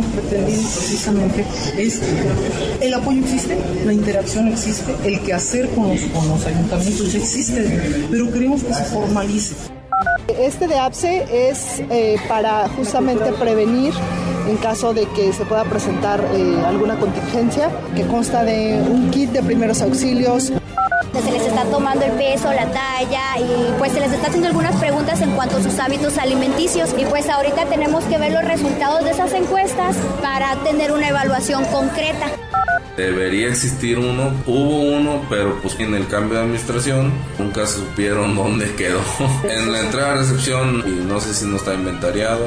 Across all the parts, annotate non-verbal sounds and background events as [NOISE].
Estamos pretendiendo precisamente es el apoyo existe, la interacción existe, el quehacer con los, con los ayuntamientos existe, pero queremos que se formalice. Este de APSE es eh, para justamente prevenir en caso de que se pueda presentar eh, alguna contingencia, que consta de un kit de primeros auxilios, tomando el peso, la talla y pues se les está haciendo algunas preguntas en cuanto a sus hábitos alimenticios y pues ahorita tenemos que ver los resultados de esas encuestas para tener una evaluación concreta. Debería existir uno, hubo uno, pero pues en el cambio de administración nunca supieron dónde quedó. [LAUGHS] en la entrada a recepción y no sé si no está inventariado.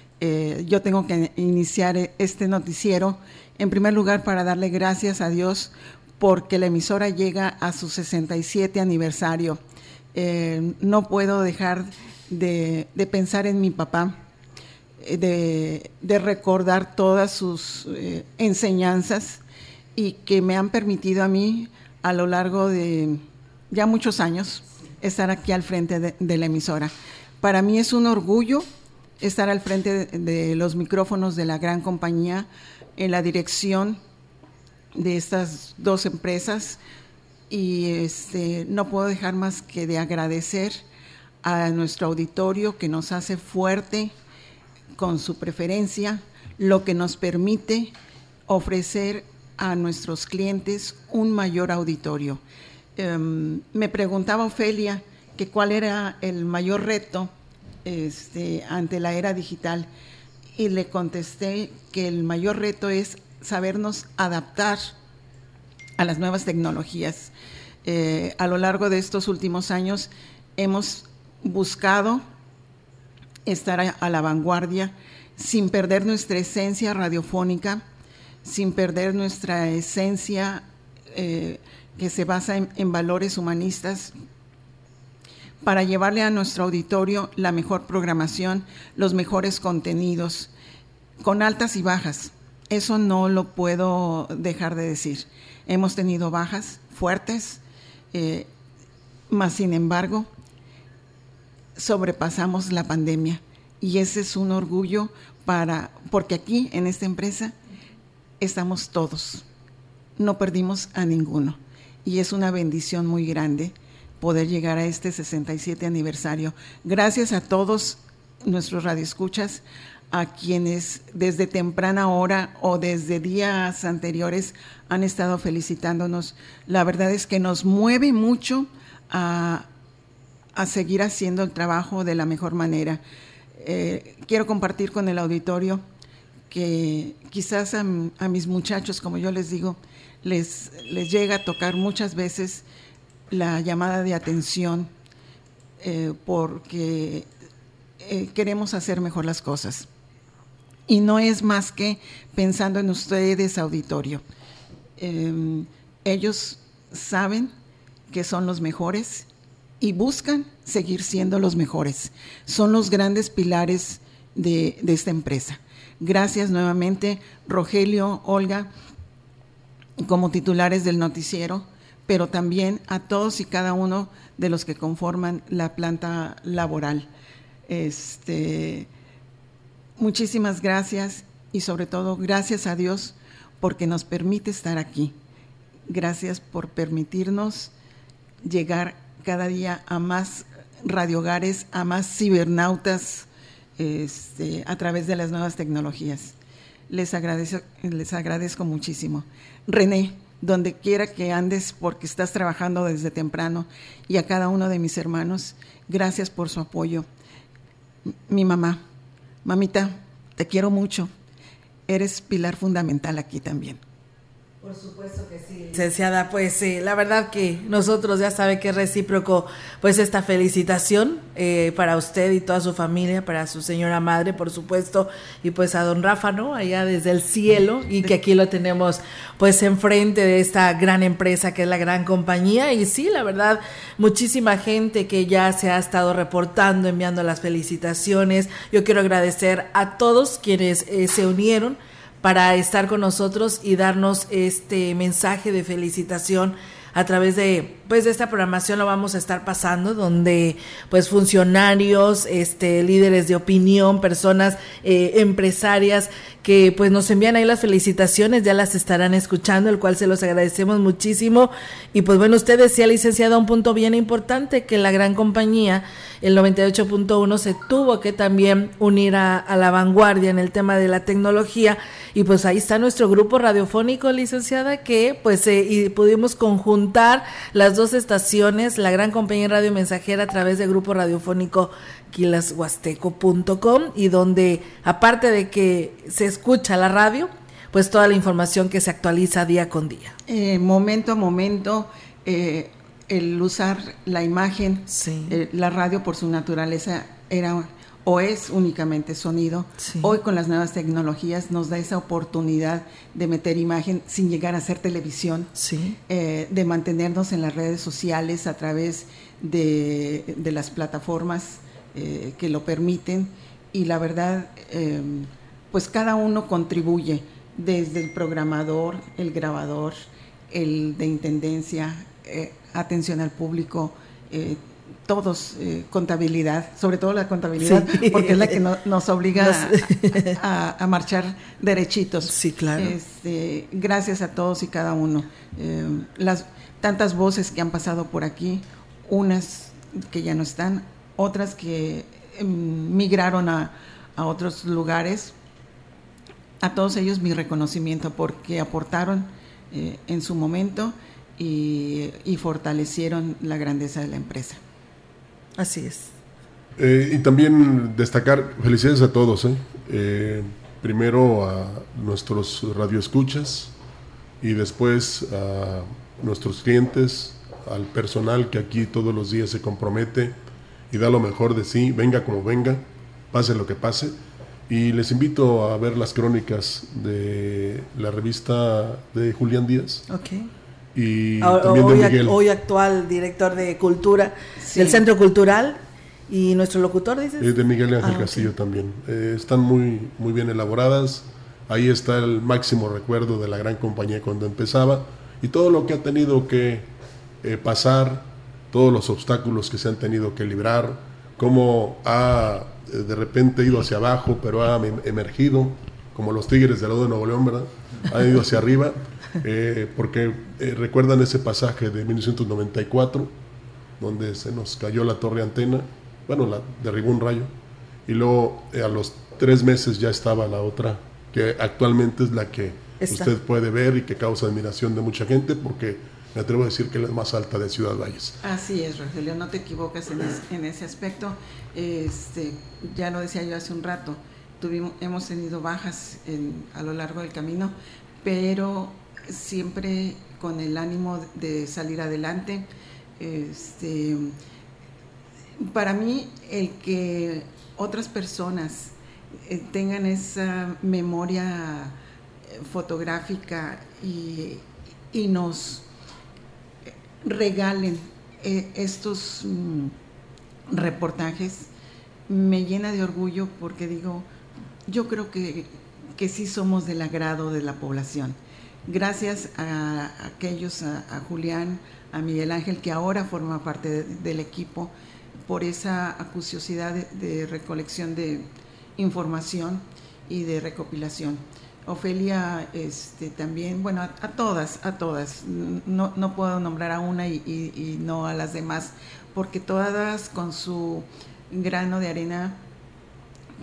eh, yo tengo que iniciar este noticiero en primer lugar para darle gracias a Dios porque la emisora llega a su 67 aniversario. Eh, no puedo dejar de, pensar en mi papá, de, de recordar todas sus enseñanzas y que me han permitido a mí a lo largo de ya muchos años estar aquí al frente de, la emisora. Para mí es un orgullo estar al frente de, los micrófonos de la gran compañía en la dirección de estas dos empresas y este, no puedo dejar más que de agradecer a nuestro auditorio que nos hace fuerte con su preferencia, lo que nos permite ofrecer a nuestros clientes un mayor auditorio. Em, me preguntaba Ofelia que cuál era el mayor reto este, ante la era digital y le contesté que el mayor reto es sabernos adaptar a las nuevas tecnologías. Eh, a lo largo de estos últimos años hemos buscado estar a, la vanguardia sin perder nuestra esencia radiofónica, sin perder nuestra esencia eh, que se basa en, valores humanistas para llevarle a nuestro auditorio la mejor programación, los mejores contenidos, con altas y bajas. Eso no lo puedo dejar de decir. Hemos tenido bajas fuertes, eh, más sin embargo, sobrepasamos la pandemia. Y ese es un orgullo para, porque aquí en esta empresa estamos todos. No perdimos a ninguno y es una bendición muy grande poder llegar a este 67 aniversario. Gracias a todos nuestros radioescuchas, a quienes desde temprana hora o desde días anteriores han estado felicitándonos. La verdad es que nos mueve mucho a, seguir haciendo el trabajo de la mejor manera. Eh, quiero compartir con el auditorio que quizás a, mis muchachos, como yo les digo, les, les llega a tocar muchas veces la llamada de atención eh, porque eh, queremos hacer mejor las cosas. Y no es más que pensando en ustedes, auditorio. Em, ellos saben que son los mejores y buscan seguir siendo los mejores. Son los grandes pilares de, de esta empresa. Gracias nuevamente, Rogelio, Olga, como titulares del noticiero, pero también a todos y cada uno de los que conforman la planta laboral. Este, muchísimas gracias y sobre todo gracias a Dios porque nos permite estar aquí. Gracias por permitirnos llegar cada día a más radiogares, a más cibernautas, este, a través de las nuevas tecnologías. Les agradezco, les agradezco muchísimo. René, donde quiera que andes, porque estás trabajando desde temprano, y a cada uno de mis hermanos, gracias por su apoyo. Mi mamá, mamita, te quiero mucho. Eres pilar fundamental aquí también. Por supuesto que sí, licenciada. Pues sí, la verdad que nosotros ya sabe que es recíproco, pues esta felicitación eh, para usted y toda su familia, para su señora madre, por supuesto, y pues a don Rafa, ¿no? Allá desde el cielo y que aquí lo tenemos pues enfrente de esta gran empresa que es la gran compañía. Y sí, la verdad, muchísima gente que ya se ha estado reportando, enviando las felicitaciones. Yo quiero agradecer a todos quienes eh, se unieron para estar con nosotros y darnos este mensaje de felicitación a través de pues de esta programación lo vamos a estar pasando donde pues funcionarios este líderes de opinión personas eh, empresarias que pues nos envían ahí las felicitaciones, ya las estarán escuchando, el cual se los agradecemos muchísimo. Y pues bueno, usted decía, licenciada, un punto bien importante, que la gran compañía, el 98.1, se tuvo que también unir a, la vanguardia en el tema de la tecnología. Y pues ahí está nuestro grupo radiofónico, licenciada, que pues eh, y pudimos conjuntar las dos estaciones, la gran compañía radio mensajera a través del grupo radiofónico quilashuasteco.com y donde aparte de que se escucha la radio, pues toda la información que se actualiza día con día. Eh, momento a momento, eh, el usar la imagen, eh, la radio por su naturaleza era o es únicamente sonido. Hoy con las nuevas tecnologías nos da esa oportunidad de meter imagen sin llegar a ser televisión, de mantenernos en las redes sociales a través de, de las plataformas eh, que lo permiten y la verdad, em, pues cada uno contribuye, desde el programador, el grabador, el de intendencia, eh, atención al público, eh, todos contabilidad, sobre todo la contabilidad, porque es la que nos obliga [LAUGHS] a, marchar derechitos. Sí, claro. Este, gracias a todos y cada uno. Em, las tantas voces que han pasado por aquí, unas que ya no están, otras que em, migraron a, otros lugares. A todos ellos mi reconocimiento porque aportaron eh, en su momento y, fortalecieron la grandeza de la empresa. Así es. Eh, y también destacar, felicidades a todos. ¿eh? primero a nuestros radioescuchas y después a nuestros clientes, al personal que aquí todos los días se compromete y da lo mejor de sí, venga como venga, pase lo que pase. Y les invito a ver las crónicas de la revista de Julián Díaz. Ok. Y también de Miguel. Hoy actual director de Cultura del Centro Cultural. ¿Y nuestro locutor, dices? de Miguel Ángel ah, Castillo también. Eh, están muy, muy bien elaboradas. Ahí está el máximo recuerdo de la gran compañía cuando empezaba y todo lo que ha tenido que eh, pasar todos los obstáculos que se han tenido que librar, cómo ha eh, de repente ido hacia abajo, pero ha em, emergido, como los Tigres del lado de Nuevo León, ¿verdad? Ha ido hacia arriba, eh, porque eh, recuerdan ese pasaje de 1994, donde se nos cayó la torre antena, bueno, la derribó un rayo, y luego a los tres meses ya estaba la otra, que actualmente es la que usted puede ver y que causa admiración de mucha gente, porque me atrevo a decir que es la más alta de Ciudad Valles. Así es, Rogelio, no te equivocas en, ese aspecto. Este, ya lo decía yo hace un rato, tuvimos, hemos tenido bajas a lo largo del camino, pero siempre con el ánimo de salir adelante. Este, para mí, el que otras personas eh, tengan esa memoria eh, fotográfica y, nos regalen eh, estos mm, reportajes, me llena de orgullo porque digo, yo creo que, que sí somos del agrado de la población. Gracias a, aquellos, a, Julián, a Miguel Ángel, que ahora forma parte del equipo, por esa acuciosidad de, recolección de información y de recopilación. Ofelia este, también, bueno, a, todas, a todas, no, no, puedo nombrar a una y, no a las demás, porque todas con su grano de arena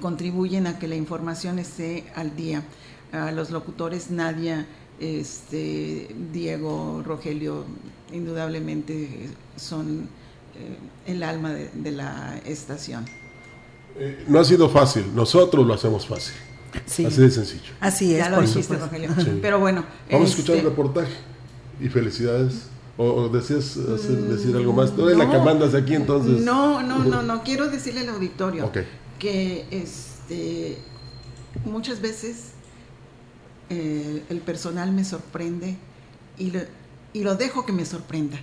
contribuyen a que la información esté al día. A los locutores Nadia, este, Diego, Rogelio, indudablemente son eh, el alma de, la estación. Eh, no ha sido fácil, nosotros lo hacemos fácil. Así de sencillo. Así es. Ya lo dijiste, Rogelio. Pero bueno. Vamos a escuchar el este, reportaje y felicidades. ¿O, deseas decir algo más? Tú eres la que mandas aquí entonces. No, no, no, no. Quiero decirle al auditorio que este, muchas veces eh, el personal me sorprende y lo, y lo dejo que me sorprenda.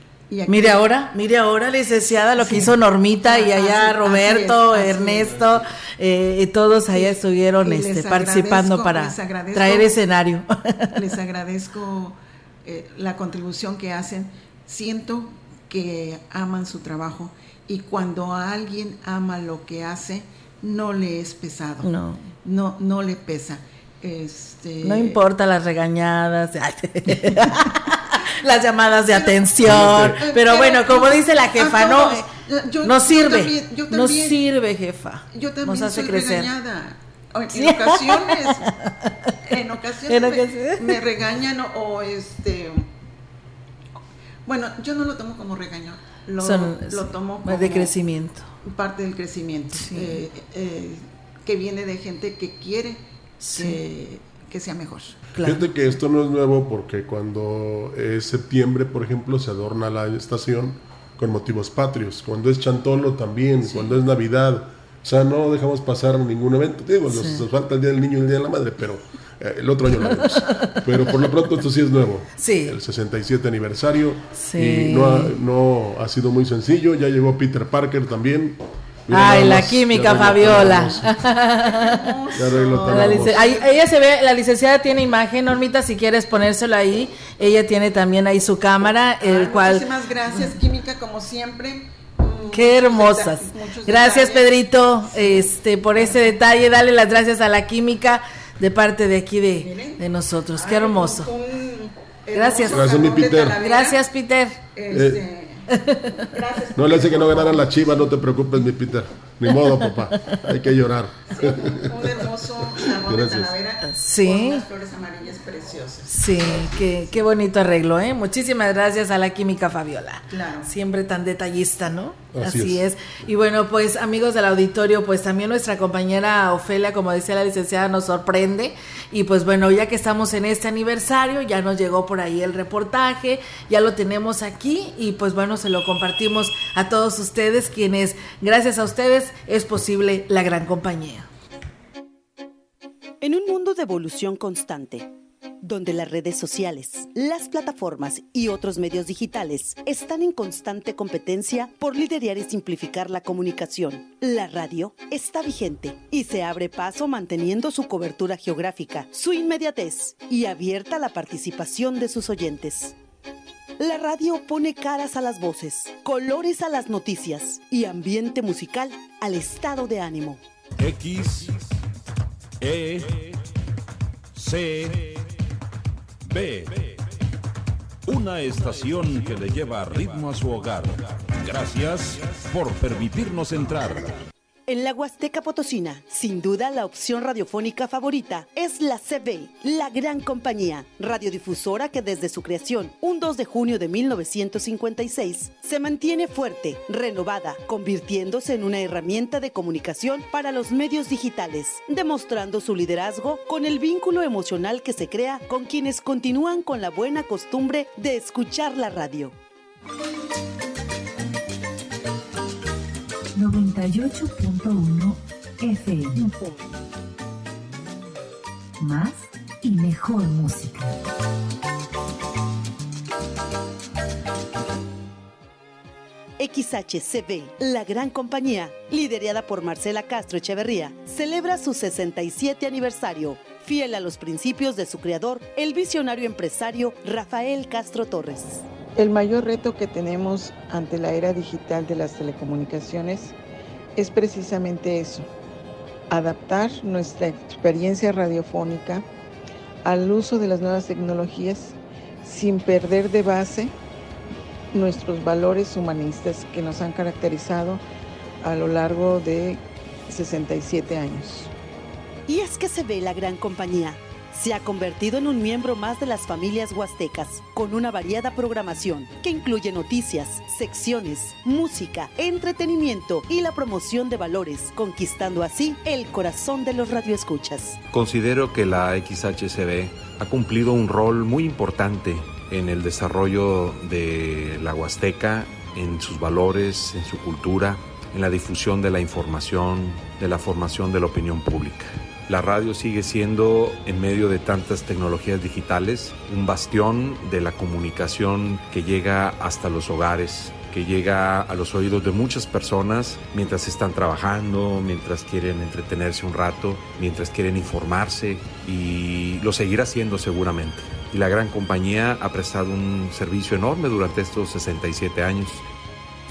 mire ahora, mire ahora, licenciada, lo que hizo Normita y allá Roberto, Ernesto, eh, todos allá estuvieron este, participando para traer escenario. [LAUGHS] Les [LAUGHS] agradezco eh, la contribución que hacen. Siento que aman su trabajo y cuando alguien ama lo que hace, no le es pesado. No. No, no le pesa. Este... No importa las regañadas, [LAUGHS] las llamadas de atención, pero, bueno, como dice la jefa, no, no sirve, no sirve, jefa. Yo también Nos hace crecer. Regañada. [LAUGHS] En ocasiones, en ocasiones, me, regañan o, este, bueno, yo no lo tomo como regaño, lo, lo tomo como de crecimiento, parte del crecimiento, eh, eh, que viene de gente que quiere que, sea mejor. Fíjate que esto no es nuevo porque cuando es septiembre, por ejemplo, se adorna la estación con motivos patrios. Cuando es Chantolo también, cuando es Navidad. O sea, no dejamos pasar ningún evento. Digo, nos, falta el Día del Niño y el Día de la Madre, pero eh, el otro año lo haremos. pero por lo pronto esto sí es nuevo. Sí. El 67 aniversario. Y no ha, no ha sido muy sencillo. Ya llegó Peter Parker también. Ay, la química, Fabiola. [LAUGHS] ella se ve, la licenciada tiene imagen, Normita, si quieres ponérselo ahí. Ella tiene también ahí su cámara, el cual. Muchísimas gracias, química, como siempre. Mm, Qué hermosas. Gracias, Pedrito, este, por ese detalle. Dale las gracias a la química de parte de aquí de, de nosotros. Qué hermoso. Gracias. Gracias, mi Peter. Gracias, Peter. Este, eh, Gracias. No le hace que no ganaran la chiva, no te preocupes, mi Peter. Ni modo, papá. Hay que llorar. un hermoso jarrón de talavera sí. con unas flores amarillas preciosas. Sí, qué, qué bonito arreglo, ¿eh? Muchísimas gracias a la química Fabiola. Claro. Siempre tan detallista, ¿no? Así, es. Y bueno, pues amigos del auditorio, pues también nuestra compañera Ofelia, como decía la licenciada, nos sorprende. Y pues bueno, ya que estamos en este aniversario, ya nos llegó por ahí el reportaje, ya lo tenemos aquí y pues bueno, se lo compartimos a todos ustedes, quienes gracias a ustedes es posible la gran compañía. En un mundo de evolución constante, donde las redes sociales, las plataformas y otros medios digitales están en constante competencia por liderar y simplificar la comunicación. La radio está vigente y se abre paso manteniendo su cobertura geográfica, su inmediatez y abierta la participación de sus oyentes. La radio pone caras a las voces, colores a las noticias y ambiente musical al estado de ánimo. X, E, C, B. Una estación que le lleva ritmo a su hogar. Gracias por permitirnos entrar. En la Huasteca Potosina, sin duda la opción radiofónica favorita es la CB, la gran compañía, radiodifusora que desde su creación, un 2 de junio de 1956, se mantiene fuerte, renovada, convirtiéndose en una herramienta de comunicación para los medios digitales, demostrando su liderazgo con el vínculo emocional que se crea con quienes continúan con la buena costumbre de escuchar la radio. 98.1 FM. Más y mejor música. XHCB, la gran compañía, liderada por Marcela Castro Echeverría, celebra su 67 aniversario, fiel a los principios de su creador, el visionario empresario Rafael Castro Torres. El mayor reto que tenemos ante la era digital de las telecomunicaciones es precisamente eso, adaptar nuestra experiencia radiofónica al uso de las nuevas tecnologías sin perder de base nuestros valores humanistas que nos han caracterizado a lo largo de 67 años. Y es que se ve la gran compañía se ha convertido en un miembro más de las familias huastecas, con una variada programación que incluye noticias, secciones, música, entretenimiento y la promoción de valores, conquistando así el corazón de los radioescuchas. Considero que la XHCB ha cumplido un rol muy importante en el desarrollo de la Huasteca, en sus valores, en su cultura, en la difusión de la información, de la formación de la opinión pública. La radio sigue siendo, en medio de tantas tecnologías digitales, un bastión de la comunicación que llega hasta los hogares, que llega a los oídos de muchas personas mientras están trabajando, mientras quieren entretenerse un rato, mientras quieren informarse y lo seguirá haciendo seguramente. Y la gran compañía ha prestado un servicio enorme durante estos 67 años.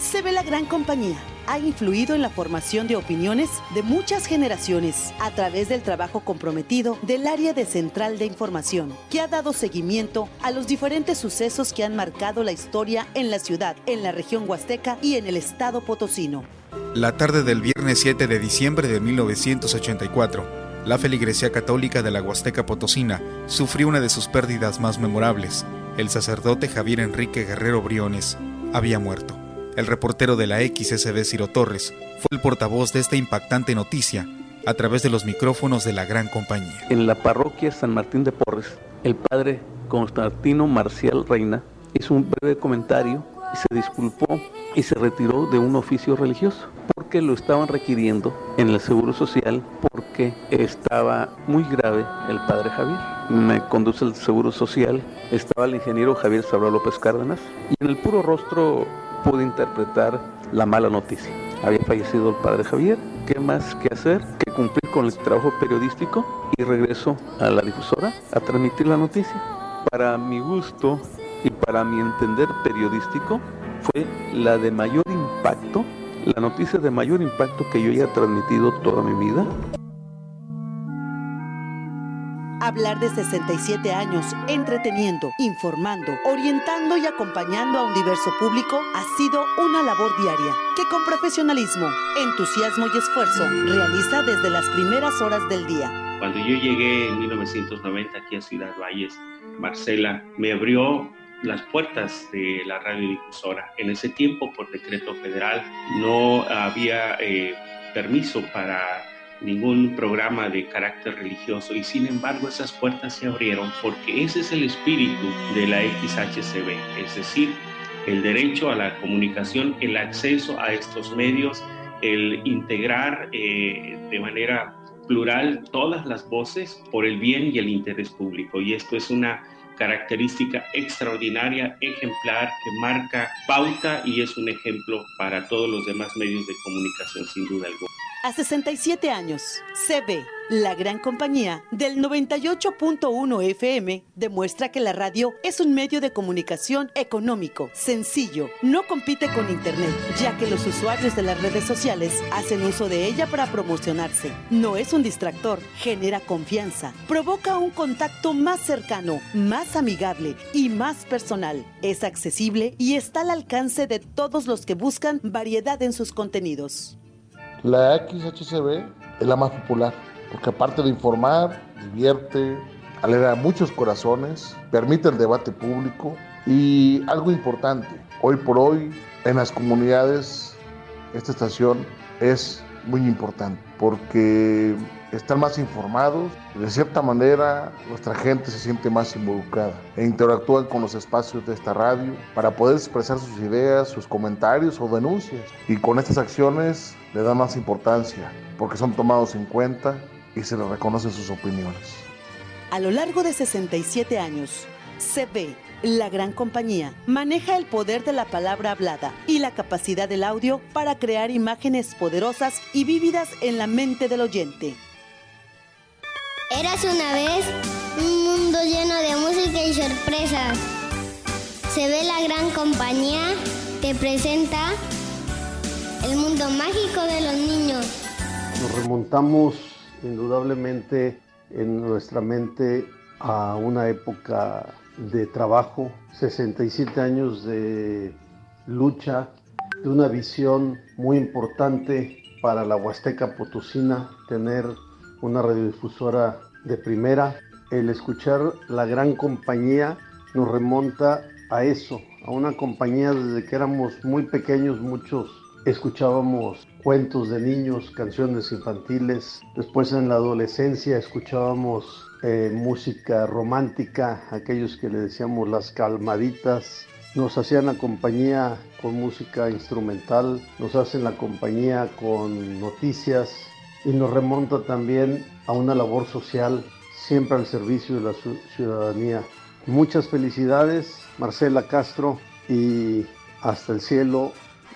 Se ve la gran compañía ha influido en la formación de opiniones de muchas generaciones a través del trabajo comprometido del área de Central de Información, que ha dado seguimiento a los diferentes sucesos que han marcado la historia en la ciudad, en la región huasteca y en el estado potosino. La tarde del viernes 7 de diciembre de 1984, la feligresía católica de la Huasteca Potosina sufrió una de sus pérdidas más memorables. El sacerdote Javier Enrique Guerrero Briones había muerto. El reportero de la XSB Ciro Torres fue el portavoz de esta impactante noticia a través de los micrófonos de la gran compañía. En la parroquia San Martín de Porres, el padre Constantino Marcial Reina hizo un breve comentario y se disculpó y se retiró de un oficio religioso porque lo estaban requiriendo en el Seguro Social porque estaba muy grave el padre Javier. Me conduce el Seguro Social, estaba el ingeniero Javier Sabra López Cárdenas y en el puro rostro pude interpretar la mala noticia. Había fallecido el padre Javier, ¿qué más que hacer que cumplir con el trabajo periodístico? Y regreso a la difusora a transmitir la noticia. Para mi gusto y para mi entender periodístico, fue la de mayor impacto, la noticia de mayor impacto que yo haya transmitido toda mi vida. Hablar de 67 años, entreteniendo, informando, orientando y acompañando a un diverso público ha sido una labor diaria que con profesionalismo, entusiasmo y esfuerzo realiza desde las primeras horas del día. Cuando yo llegué en 1990 aquí a Ciudad Valles, Marcela me abrió las puertas de la radiodifusora. En ese tiempo, por decreto federal, no había eh, permiso para ningún programa de carácter religioso y sin embargo esas puertas se abrieron porque ese es el espíritu de la XHCB, es decir, el derecho a la comunicación, el acceso a estos medios, el integrar eh, de manera plural todas las voces por el bien y el interés público. Y esto es una característica extraordinaria, ejemplar, que marca pauta y es un ejemplo para todos los demás medios de comunicación, sin duda alguna. A 67 años, CB, la gran compañía del 98.1 FM, demuestra que la radio es un medio de comunicación económico, sencillo, no compite con Internet, ya que los usuarios de las redes sociales hacen uso de ella para promocionarse. No es un distractor, genera confianza, provoca un contacto más cercano, más amigable y más personal. Es accesible y está al alcance de todos los que buscan variedad en sus contenidos. La XHCB es la más popular, porque aparte de informar, divierte, alegra muchos corazones, permite el debate público y algo importante, hoy por hoy en las comunidades esta estación es muy importante porque están más informados, de cierta manera nuestra gente se siente más involucrada e interactúan con los espacios de esta radio para poder expresar sus ideas, sus comentarios o denuncias. Y con estas acciones le dan más importancia porque son tomados en cuenta y se les reconocen sus opiniones. A lo largo de 67 años, CB, la gran compañía, maneja el poder de la palabra hablada y la capacidad del audio para crear imágenes poderosas y vívidas en la mente del oyente. Eras una vez un mundo lleno de música y sorpresas. Se ve la gran compañía, te presenta el mundo mágico de los niños. Nos remontamos indudablemente en nuestra mente a una época de trabajo, 67 años de lucha, de una visión muy importante para la Huasteca Potosina, tener una radiodifusora de primera. El escuchar la gran compañía nos remonta a eso, a una compañía desde que éramos muy pequeños, muchos escuchábamos cuentos de niños, canciones infantiles. Después en la adolescencia escuchábamos eh, música romántica, aquellos que le decíamos las calmaditas. Nos hacían la compañía con música instrumental, nos hacen la compañía con noticias y nos remonta también a una labor social siempre al servicio de la ciudadanía. Muchas felicidades, Marcela Castro, y hasta el cielo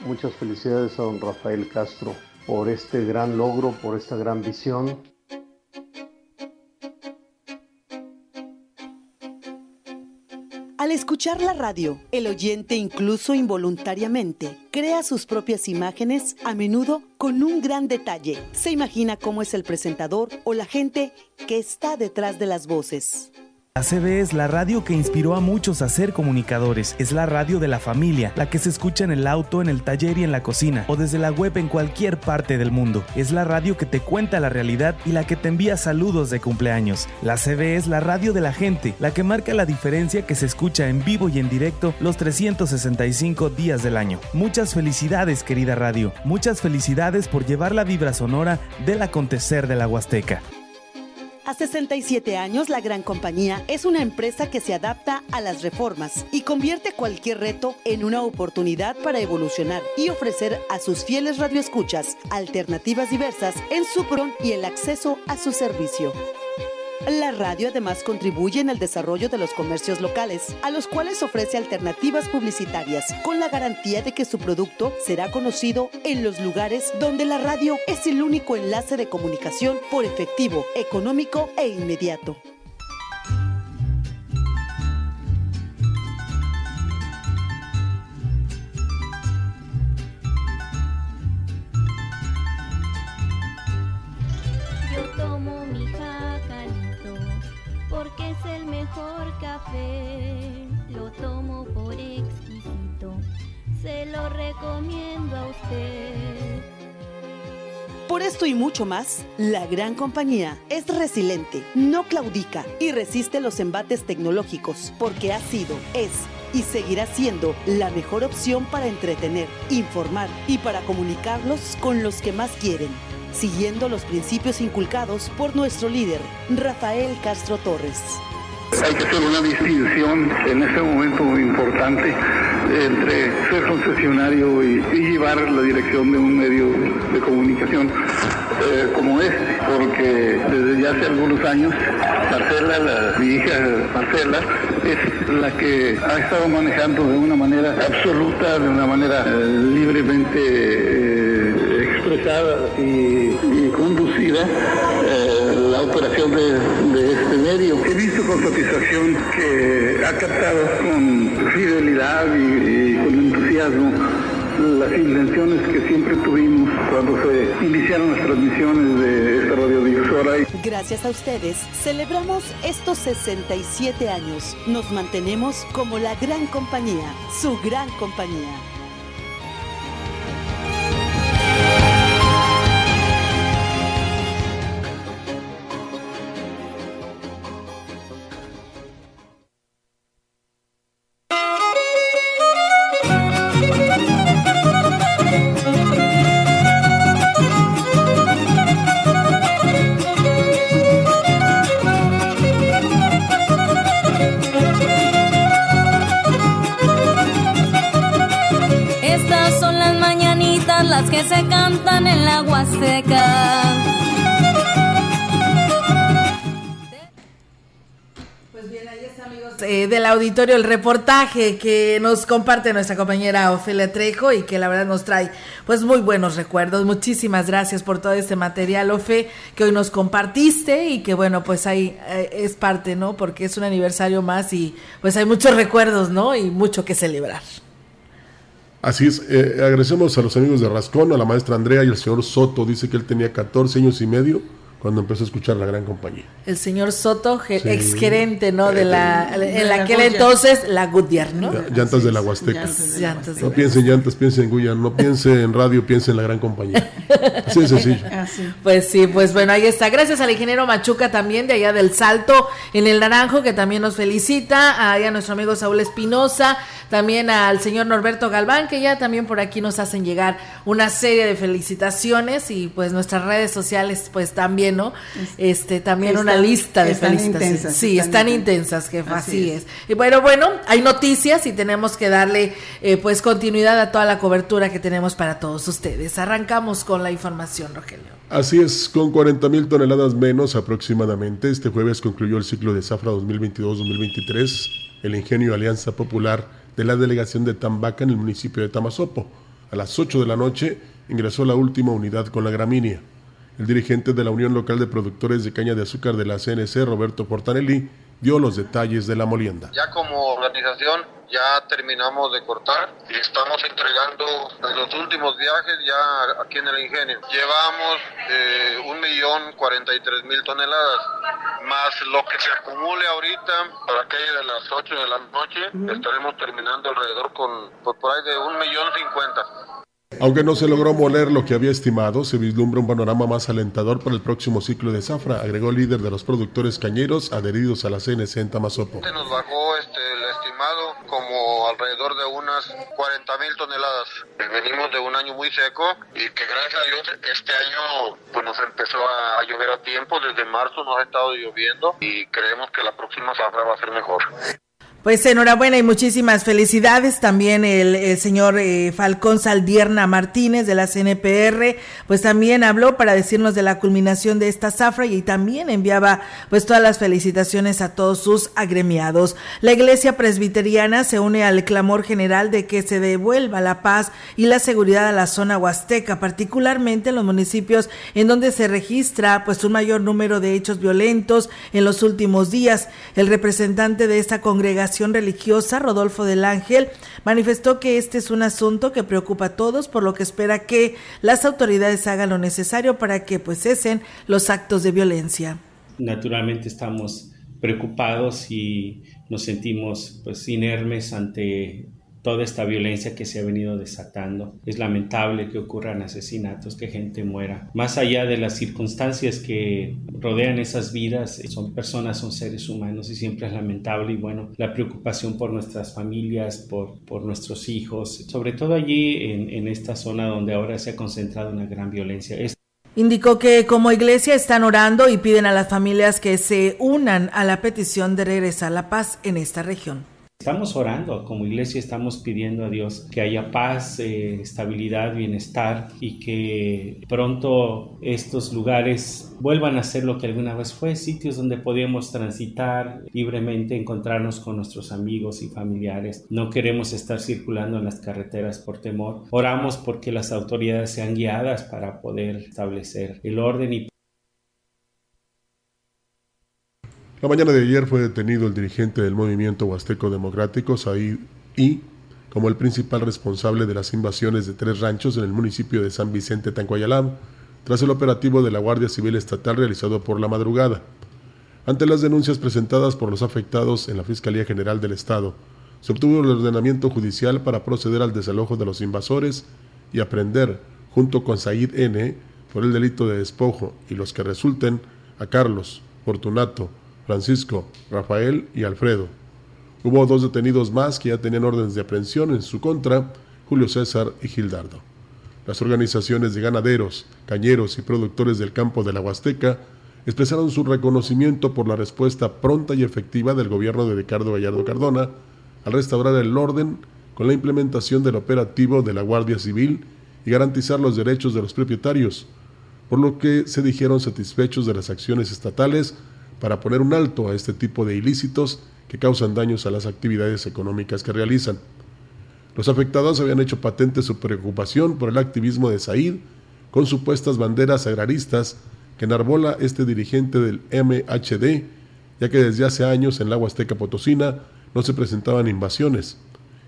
Muchas felicidades a don Rafael Castro por este gran logro, por esta gran visión. Al escuchar la radio, el oyente incluso involuntariamente crea sus propias imágenes, a menudo con un gran detalle. Se imagina cómo es el presentador o la gente que está detrás de las voces. La CB es la radio que inspiró a muchos a ser comunicadores. Es la radio de la familia, la que se escucha en el auto, en el taller y en la cocina, o desde la web en cualquier parte del mundo. Es la radio que te cuenta la realidad y la que te envía saludos de cumpleaños. La CB es la radio de la gente, la que marca la diferencia que se escucha en vivo y en directo los 365 días del año. Muchas felicidades, querida radio. Muchas felicidades por llevar la vibra sonora del acontecer de la Huasteca. A 67 años, la gran compañía es una empresa que se adapta a las reformas y convierte cualquier reto en una oportunidad para evolucionar y ofrecer a sus fieles radioescuchas alternativas diversas en su PRON y el acceso a su servicio. La radio además contribuye en el desarrollo de los comercios locales, a los cuales ofrece alternativas publicitarias, con la garantía de que su producto será conocido en los lugares donde la radio es el único enlace de comunicación por efectivo, económico e inmediato. Lo tomo por exquisito, se lo recomiendo a usted. Por esto y mucho más, la gran compañía es resiliente, no claudica y resiste los embates tecnológicos porque ha sido, es y seguirá siendo la mejor opción para entretener, informar y para comunicarlos con los que más quieren, siguiendo los principios inculcados por nuestro líder, Rafael Castro Torres. Hay que hacer una distinción en este momento muy importante entre ser concesionario y, llevar la dirección de un medio de comunicación eh, como este, porque desde ya hace algunos años Marcela, la, mi hija Marcela, es la que ha estado manejando de una manera absoluta, de una manera eh, libremente eh, expresada y, conducida la operación de, este medio. He visto con satisfacción que ha captado con fidelidad y, con entusiasmo las intenciones que siempre tuvimos cuando se iniciaron las transmisiones de esta radiodifusora. Gracias a ustedes, celebramos estos 67 años. Nos mantenemos como la gran compañía, su gran compañía. El reportaje que nos comparte nuestra compañera Ofelia Trejo y que la verdad nos trae pues muy buenos recuerdos. Muchísimas gracias por todo este material, Ofe, que hoy nos compartiste y que bueno, pues ahí eh, es parte, ¿no? Porque es un aniversario más y pues hay muchos recuerdos, ¿no? Y mucho que celebrar. Así es, eh, agradecemos a los amigos de Rascón, a la maestra Andrea y al señor Soto. Dice que él tenía 14 años y medio cuando empezó a escuchar la gran compañía. El señor Soto, Sí. ex gerente, ¿no? De la, De en la aquel entonces, la Goodyear, ¿no? Llantas de la Huasteca. Llantas de No la- piense en llantas, piense en Guya, no piense en radio, piense en la gran compañía. Así de [LAUGHS] sencillo. Pues sí, pues bueno, ahí está. Gracias al ingeniero Machuca también de allá del Salto en el Naranjo, que también nos felicita. Ahí a nuestro amigo Saúl Espinosa, también al señor Norberto Galván, que ya también por aquí nos hacen llegar una serie de felicitaciones y pues nuestras redes sociales, pues también, ¿no? Este, también Están- una lista de están felicitaciones. intensas, sí, están están intensas. jefa, Así así es. es. Y bueno, bueno, hay noticias y tenemos que darle eh, pues continuidad a toda la cobertura que tenemos para todos ustedes. Arrancamos con la información, Rogelio. Así es, con 40 mil toneladas menos aproximadamente, este jueves concluyó el ciclo de zafra 2022-2023, el ingenio Alianza Popular de la delegación de Tambaca en el municipio de Tamazopo. A las 8 de la noche ingresó la última unidad con la gramínea. El dirigente de la Unión Local de Productores de Caña de Azúcar de la CNC, Roberto Portanelli, dio los detalles de la molienda. Ya como organización ya terminamos de cortar y estamos entregando los últimos viajes ya aquí en el ingenio. Llevamos eh, un millón cuarenta y tres mil toneladas, más lo que se acumule ahorita para aquella de las 8 de la noche, estaremos terminando alrededor con por, por ahí de un millón cincuenta. Aunque no se logró moler lo que había estimado, se vislumbra un panorama más alentador para el próximo ciclo de zafra, agregó el líder de los productores cañeros adheridos a la CNC en Tamazopo. Nos bajó este, el estimado como alrededor de unas 40 mil toneladas. Venimos de un año muy seco y que gracias a Dios este año pues nos empezó a, a llover a tiempo. Desde marzo nos ha estado lloviendo y creemos que la próxima zafra va a ser mejor. Pues enhorabuena y muchísimas felicidades. También el, señor eh, Falcón Saldierna Martínez de la CNPR, pues también habló para decirnos de la culminación de esta zafra y también enviaba pues todas las felicitaciones a todos sus agremiados. La iglesia presbiteriana se une al clamor general de que se devuelva la paz y la seguridad a la zona huasteca, particularmente en los municipios en donde se registra pues un mayor número de hechos violentos en los últimos días. El representante de esta congregación religiosa, Rodolfo del Ángel, manifestó que este es un asunto que preocupa a todos, por lo que espera que las autoridades hagan lo necesario para que pues cesen los actos de violencia. Naturalmente estamos preocupados y nos sentimos pues inermes ante toda esta violencia que se ha venido desatando. Es lamentable que ocurran asesinatos, que gente muera. Más allá de las circunstancias que rodean esas vidas, son personas, son seres humanos y siempre es lamentable y bueno, la preocupación por nuestras familias, por, por nuestros hijos, sobre todo allí en, en esta zona donde ahora se ha concentrado una gran violencia. Es Indicó que como iglesia están orando y piden a las familias que se unan a la petición de regresar la paz en esta región. Estamos orando, como iglesia estamos pidiendo a Dios que haya paz, eh, estabilidad, bienestar y que pronto estos lugares vuelvan a ser lo que alguna vez fue, sitios donde podíamos transitar libremente, encontrarnos con nuestros amigos y familiares. No queremos estar circulando en las carreteras por temor. Oramos porque las autoridades sean guiadas para poder establecer el orden y La mañana de ayer fue detenido el dirigente del movimiento Huasteco Democrático, Said I, como el principal responsable de las invasiones de tres ranchos en el municipio de San Vicente Tancuayalab, tras el operativo de la Guardia Civil Estatal realizado por la madrugada. Ante las denuncias presentadas por los afectados en la Fiscalía General del Estado, se obtuvo el ordenamiento judicial para proceder al desalojo de los invasores y aprender, junto con Said N., por el delito de despojo y los que resulten, a Carlos, Fortunato, Francisco, Rafael y Alfredo. Hubo dos detenidos más que ya tenían órdenes de aprehensión en su contra, Julio César y Gildardo. Las organizaciones de ganaderos, cañeros y productores del campo de la Huasteca expresaron su reconocimiento por la respuesta pronta y efectiva del gobierno de Ricardo Gallardo Cardona al restaurar el orden con la implementación del operativo de la Guardia Civil y garantizar los derechos de los propietarios, por lo que se dijeron satisfechos de las acciones estatales para poner un alto a este tipo de ilícitos que causan daños a las actividades económicas que realizan. Los afectados habían hecho patente su preocupación por el activismo de Said con supuestas banderas agraristas que enarbola este dirigente del MHD, ya que desde hace años en la Huasteca Potosina no se presentaban invasiones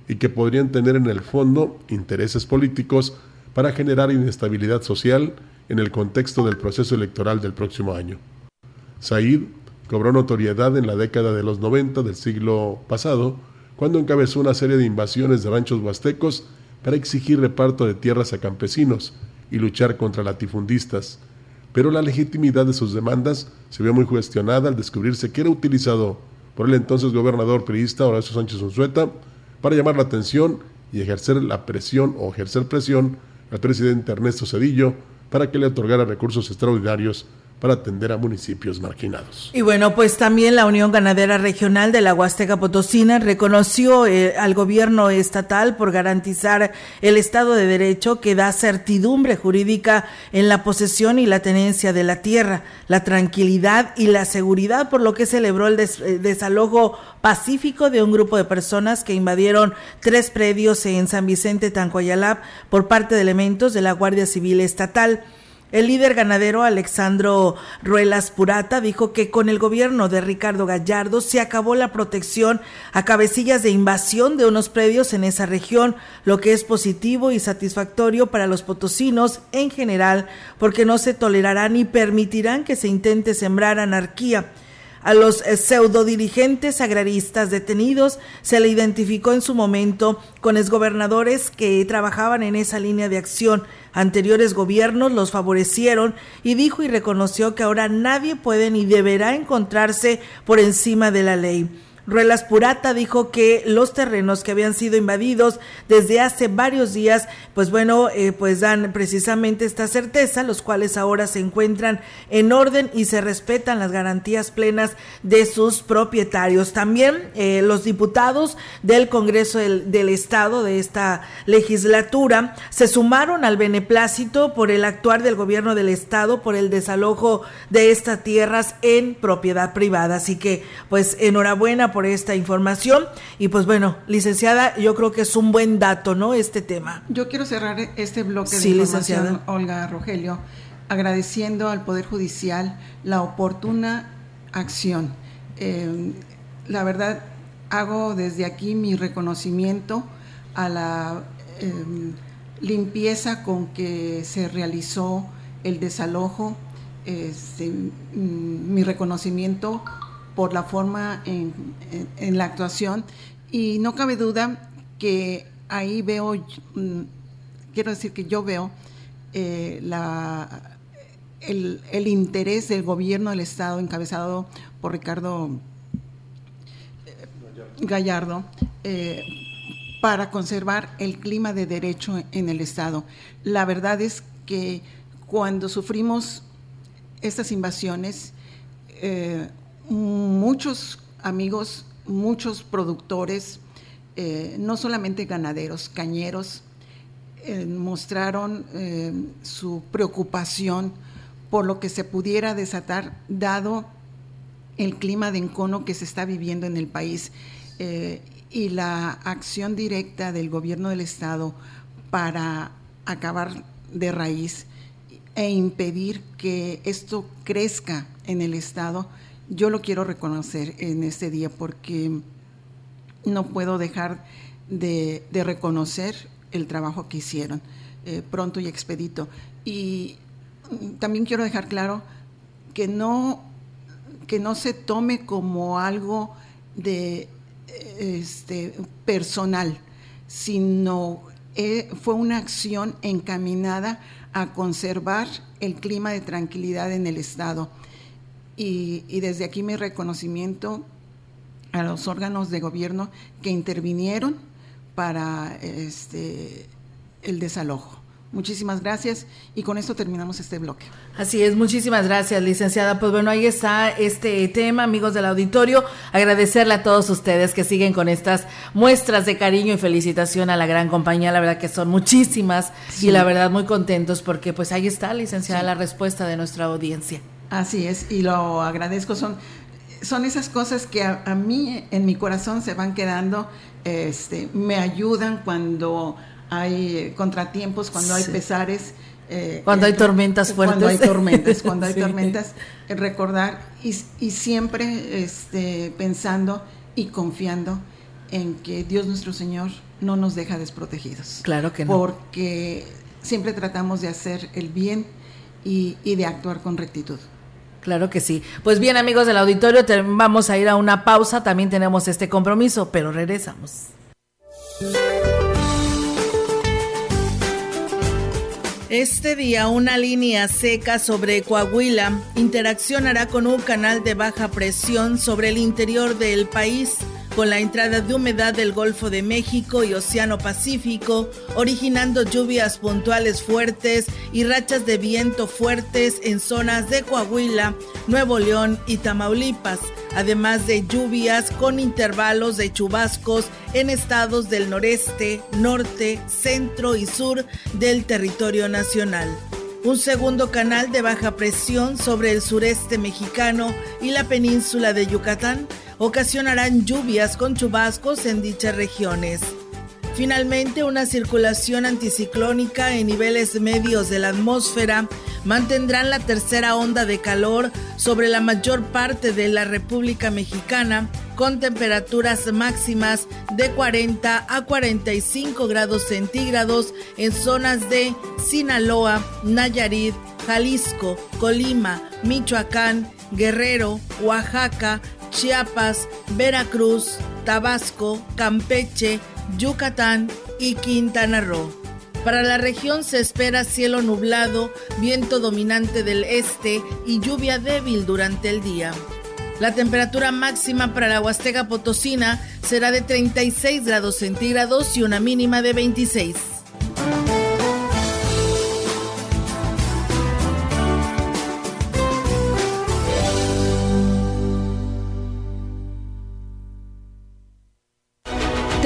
y que podrían tener en el fondo intereses políticos para generar inestabilidad social en el contexto del proceso electoral del próximo año. Said cobró notoriedad en la década de los 90 del siglo pasado, cuando encabezó una serie de invasiones de ranchos huastecos para exigir reparto de tierras a campesinos y luchar contra latifundistas, pero la legitimidad de sus demandas se vio muy cuestionada al descubrirse que era utilizado por el entonces gobernador periodista Horacio Sánchez Unzueta para llamar la atención y ejercer la presión o ejercer presión al presidente Ernesto Cedillo para que le otorgara recursos extraordinarios para atender a municipios marginados. Y bueno, pues también la Unión Ganadera Regional de la Huasteca Potosina reconoció eh, al gobierno estatal por garantizar el Estado de Derecho que da certidumbre jurídica en la posesión y la tenencia de la tierra, la tranquilidad y la seguridad, por lo que celebró el eh, desalojo pacífico de un grupo de personas que invadieron tres predios en San Vicente Tancoyalap por parte de elementos de la Guardia Civil Estatal. El líder ganadero Alexandro Ruelas Purata dijo que con el gobierno de Ricardo Gallardo se acabó la protección a cabecillas de invasión de unos predios en esa región, lo que es positivo y satisfactorio para los potosinos en general, porque no se tolerará ni permitirán que se intente sembrar anarquía. A los eh, pseudo dirigentes agraristas detenidos se le identificó en su momento con exgobernadores que trabajaban en esa línea de acción. Anteriores gobiernos los favorecieron y dijo y reconoció que ahora nadie puede ni deberá encontrarse por encima de la ley. Ruelas Purata dijo que los terrenos que habían sido invadidos desde hace varios días, pues bueno, eh, pues dan precisamente esta certeza, los cuales ahora se encuentran en orden y se respetan las garantías plenas de sus propietarios. También eh, los diputados del Congreso del, del Estado de esta legislatura se sumaron al beneplácito por el actuar del gobierno del Estado por el desalojo de estas tierras en propiedad privada. Así que, pues, enhorabuena por esta información. Y pues bueno, licenciada, yo creo que es un buen dato, ¿no? Este tema. Yo quiero cerrar este bloque de información, Olga Rogelio, agradeciendo al Poder Judicial la oportuna acción. Eh, la verdad, hago desde aquí mi reconocimiento a la eh, limpieza con que se realizó el desalojo. Este, mm, mi reconocimiento por la forma en, la actuación y no cabe duda que ahí veo, mm, quiero decir que yo veo eh, el, interés del gobierno del Estado encabezado por Ricardo eh, Gallardo eh, para conservar el clima de derecho en el Estado. La verdad es que cuando sufrimos estas invasiones, muchos amigos, muchos productores, eh, no solamente ganaderos, cañeros, eh, mostraron eh, su preocupación por lo que se pudiera desatar dado el clima de encono que se está viviendo en el país y la acción directa del gobierno del estado para acabar de raíz e impedir que esto crezca en el estado yo lo quiero reconocer en este día porque no puedo dejar de, reconocer el trabajo que hicieron eh, pronto y expedito. Y también quiero dejar claro que no, que no se tome como algo de este, personal, sino eh, fue una acción encaminada a conservar el clima de tranquilidad en el Estado y, desde aquí mi reconocimiento a los órganos de gobierno que intervinieron para este, el desalojo. Muchísimas gracias y con esto terminamos este bloque. Así es, muchísimas gracias, licenciada. Pues bueno, ahí está este tema, amigos del auditorio. Agradecerle a todos ustedes que siguen con estas muestras de cariño y felicitación a la gran compañía. La verdad que son muchísimas y la verdad muy contentos porque pues ahí está, licenciada, la respuesta de nuestra audiencia. Así es, y lo agradezco. Son, son esas cosas que a, a mí en mi corazón se van quedando, este, me ayudan cuando hay contratiempos, cuando hay pesares. Eh, cuando hay tormentas fuertes. Cuando hay tormentas, cuando hay tormentas, [LAUGHS] recordar y, y, siempre este, pensando y confiando en que Dios nuestro Señor no nos deja desprotegidos. Claro que no. Porque siempre tratamos de hacer el bien y, y de actuar con rectitud. Claro que sí. Pues bien, amigos del auditorio, vamos a ir a una pausa. También tenemos este compromiso, pero regresamos. Este día una línea seca sobre Coahuila interaccionará con un canal de baja presión sobre el interior del país con la entrada de humedad del Golfo de México y Océano Pacífico, originando lluvias puntuales fuertes y rachas de viento fuertes en zonas de Coahuila, Nuevo León y Tamaulipas, además de lluvias con intervalos de chubascos en estados del noreste, norte, centro y sur del territorio nacional. Un segundo canal de baja presión sobre el sureste mexicano y la península de Yucatán ocasionarán lluvias con chubascos en dichas regiones. Finalmente, una circulación anticiclónica en niveles medios de la atmósfera mantendrán la tercera onda de calor sobre la mayor parte de la República Mexicana, con temperaturas máximas de 40 a 45 grados centígrados en zonas de Sinaloa, Nayarit, Jalisco, Colima, Michoacán, Guerrero, Oaxaca, Chiapas, Veracruz, Tabasco, Campeche, Yucatán y Quintana Roo. Para la región se espera cielo nublado, viento dominante del este y lluvia débil durante el día. La temperatura máxima para la Huasteca Potosina será de 36 grados centígrados y una mínima de 26.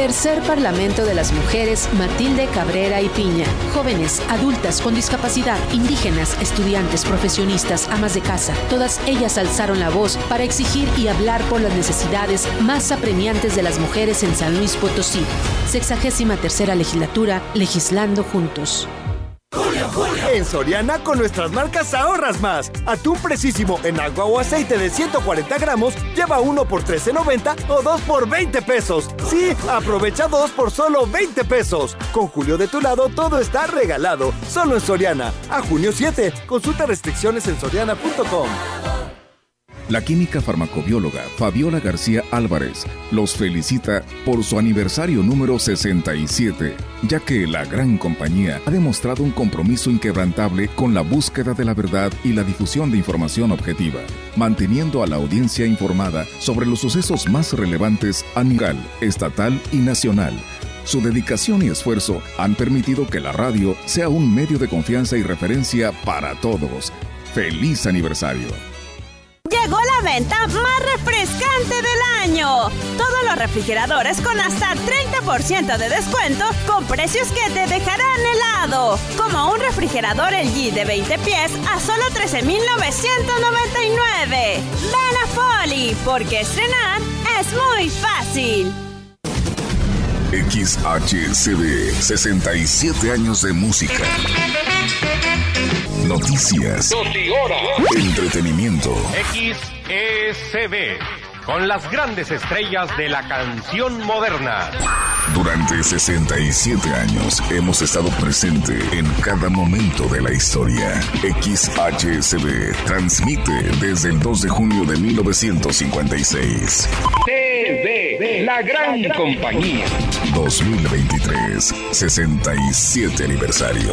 Tercer Parlamento de las Mujeres Matilde Cabrera y Piña. Jóvenes, adultas con discapacidad, indígenas, estudiantes, profesionistas, amas de casa, todas ellas alzaron la voz para exigir y hablar por las necesidades más apremiantes de las mujeres en San Luis Potosí. Sexagésima tercera legislatura, legislando juntos. En Soriana con nuestras marcas ahorras más. Atún precisísimo en agua o aceite de 140 gramos lleva uno por 13.90 o dos por 20 pesos. Sí, aprovecha dos por solo 20 pesos. Con Julio de tu lado todo está regalado. Solo en Soriana. A junio 7. Consulta restricciones en soriana.com. La química farmacobióloga Fabiola García Álvarez los felicita por su aniversario número 67, ya que la gran compañía ha demostrado un compromiso inquebrantable con la búsqueda de la verdad y la difusión de información objetiva, manteniendo a la audiencia informada sobre los sucesos más relevantes a nivel estatal y nacional. Su dedicación y esfuerzo han permitido que la radio sea un medio de confianza y referencia para todos. ¡Feliz aniversario! Llegó la venta más refrescante del año. Todos los refrigeradores con hasta 30% de descuento con precios que te dejarán helado. Como un refrigerador LG de 20 pies a solo 13,999. Ven a Folly, porque estrenar es muy fácil. XHCD 67 años de música. Noticias. Entretenimiento. XECD. Con las grandes estrellas de la canción moderna. Durante 67 años hemos estado presente en cada momento de la historia. XHCB transmite desde el 2 de junio de 1956. TV, la gran compañía. 2023, 67 aniversario.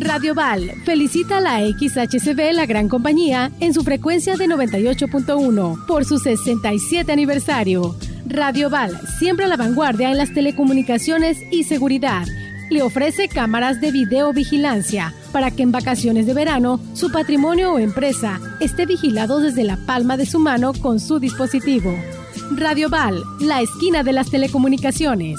Radio Val felicita a la XHCB La Gran Compañía en su frecuencia de 98.1 por su 67 aniversario. Radio Val, siempre a la vanguardia en las telecomunicaciones y seguridad. Le ofrece cámaras de videovigilancia para que en vacaciones de verano su patrimonio o empresa esté vigilado desde la palma de su mano con su dispositivo. Radio Val, la esquina de las telecomunicaciones.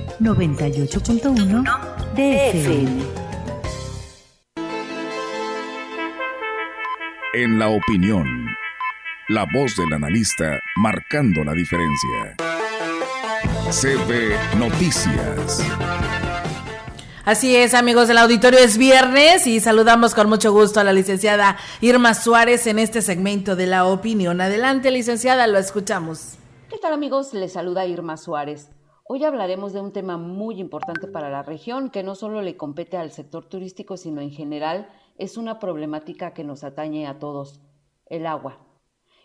98.1 DFM. En la opinión, la voz del analista marcando la diferencia. CB Noticias. Así es, amigos del auditorio, es viernes y saludamos con mucho gusto a la licenciada Irma Suárez en este segmento de la opinión. Adelante, licenciada, lo escuchamos. ¿Qué tal, amigos? Les saluda Irma Suárez. Hoy hablaremos de un tema muy importante para la región que no solo le compete al sector turístico, sino en general es una problemática que nos atañe a todos, el agua.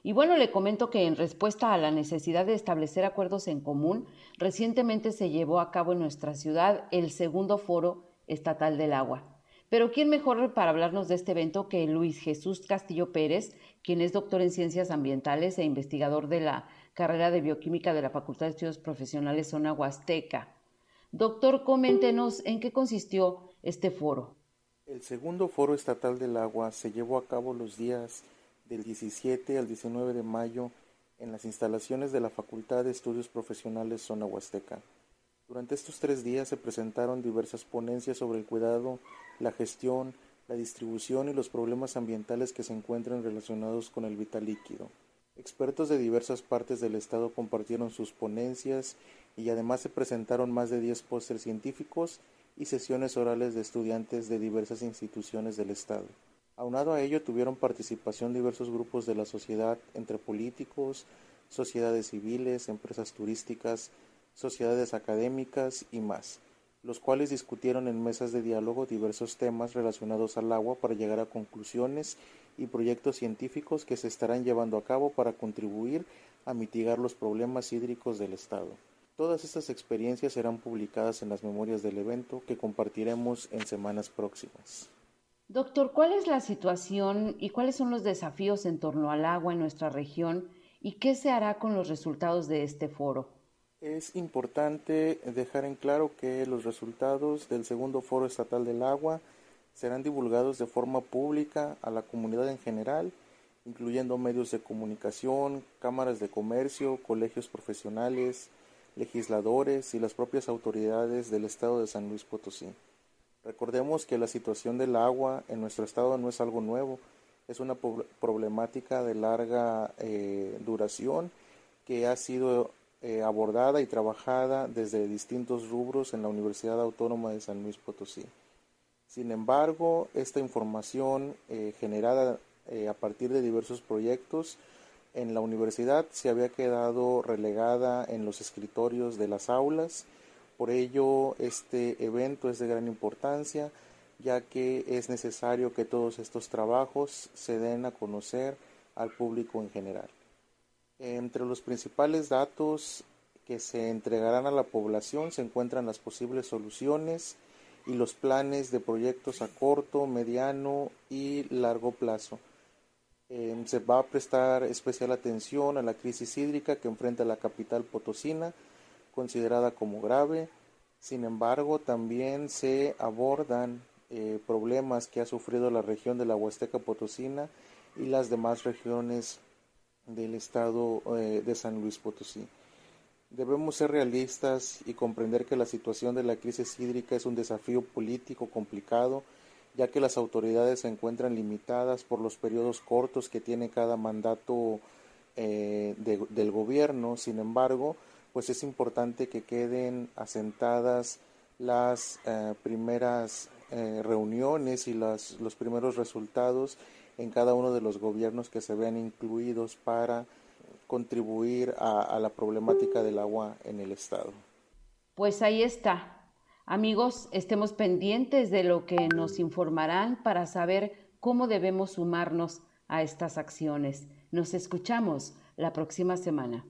Y bueno, le comento que en respuesta a la necesidad de establecer acuerdos en común, recientemente se llevó a cabo en nuestra ciudad el segundo foro estatal del agua. Pero ¿quién mejor para hablarnos de este evento que Luis Jesús Castillo Pérez, quien es doctor en ciencias ambientales e investigador de la carrera de bioquímica de la Facultad de Estudios Profesionales Zona Huasteca. Doctor, coméntenos en qué consistió este foro. El segundo foro estatal del agua se llevó a cabo los días del 17 al 19 de mayo en las instalaciones de la Facultad de Estudios Profesionales Zona Huasteca. Durante estos tres días se presentaron diversas ponencias sobre el cuidado, la gestión, la distribución y los problemas ambientales que se encuentran relacionados con el vital líquido. Expertos de diversas partes del estado compartieron sus ponencias y además se presentaron más de 10 pósteres científicos y sesiones orales de estudiantes de diversas instituciones del estado. Aunado a ello tuvieron participación diversos grupos de la sociedad entre políticos, sociedades civiles, empresas turísticas, sociedades académicas y más, los cuales discutieron en mesas de diálogo diversos temas relacionados al agua para llegar a conclusiones y proyectos científicos que se estarán llevando a cabo para contribuir a mitigar los problemas hídricos del Estado. Todas estas experiencias serán publicadas en las memorias del evento que compartiremos en semanas próximas. Doctor, ¿cuál es la situación y cuáles son los desafíos en torno al agua en nuestra región y qué se hará con los resultados de este foro? Es importante dejar en claro que los resultados del segundo foro estatal del agua serán divulgados de forma pública a la comunidad en general, incluyendo medios de comunicación, cámaras de comercio, colegios profesionales, legisladores y las propias autoridades del estado de San Luis Potosí. Recordemos que la situación del agua en nuestro estado no es algo nuevo, es una problemática de larga eh, duración que ha sido eh, abordada y trabajada desde distintos rubros en la Universidad Autónoma de San Luis Potosí. Sin embargo, esta información eh, generada eh, a partir de diversos proyectos en la universidad se había quedado relegada en los escritorios de las aulas. Por ello, este evento es de gran importancia, ya que es necesario que todos estos trabajos se den a conocer al público en general. Entre los principales datos que se entregarán a la población se encuentran las posibles soluciones y los planes de proyectos a corto, mediano y largo plazo. Em, se va a prestar especial atención a la crisis hídrica que enfrenta la capital potosina, considerada como grave. Sin embargo, también se abordan eh, problemas que ha sufrido la región de la Huasteca Potosina y las demás regiones del estado eh, de San Luis Potosí. Debemos ser realistas y comprender que la situación de la crisis hídrica es un desafío político complicado, ya que las autoridades se encuentran limitadas por los periodos cortos que tiene cada mandato eh, del gobierno. Sin embargo, pues es importante que queden asentadas las eh, primeras eh, reuniones y las, los primeros resultados en cada uno de los gobiernos que se vean incluidos para contribuir a, la problemática del agua en el Estado. Pues ahí está. Amigos, estemos pendientes de lo que nos informarán para saber cómo debemos sumarnos a estas acciones. Nos escuchamos la próxima semana.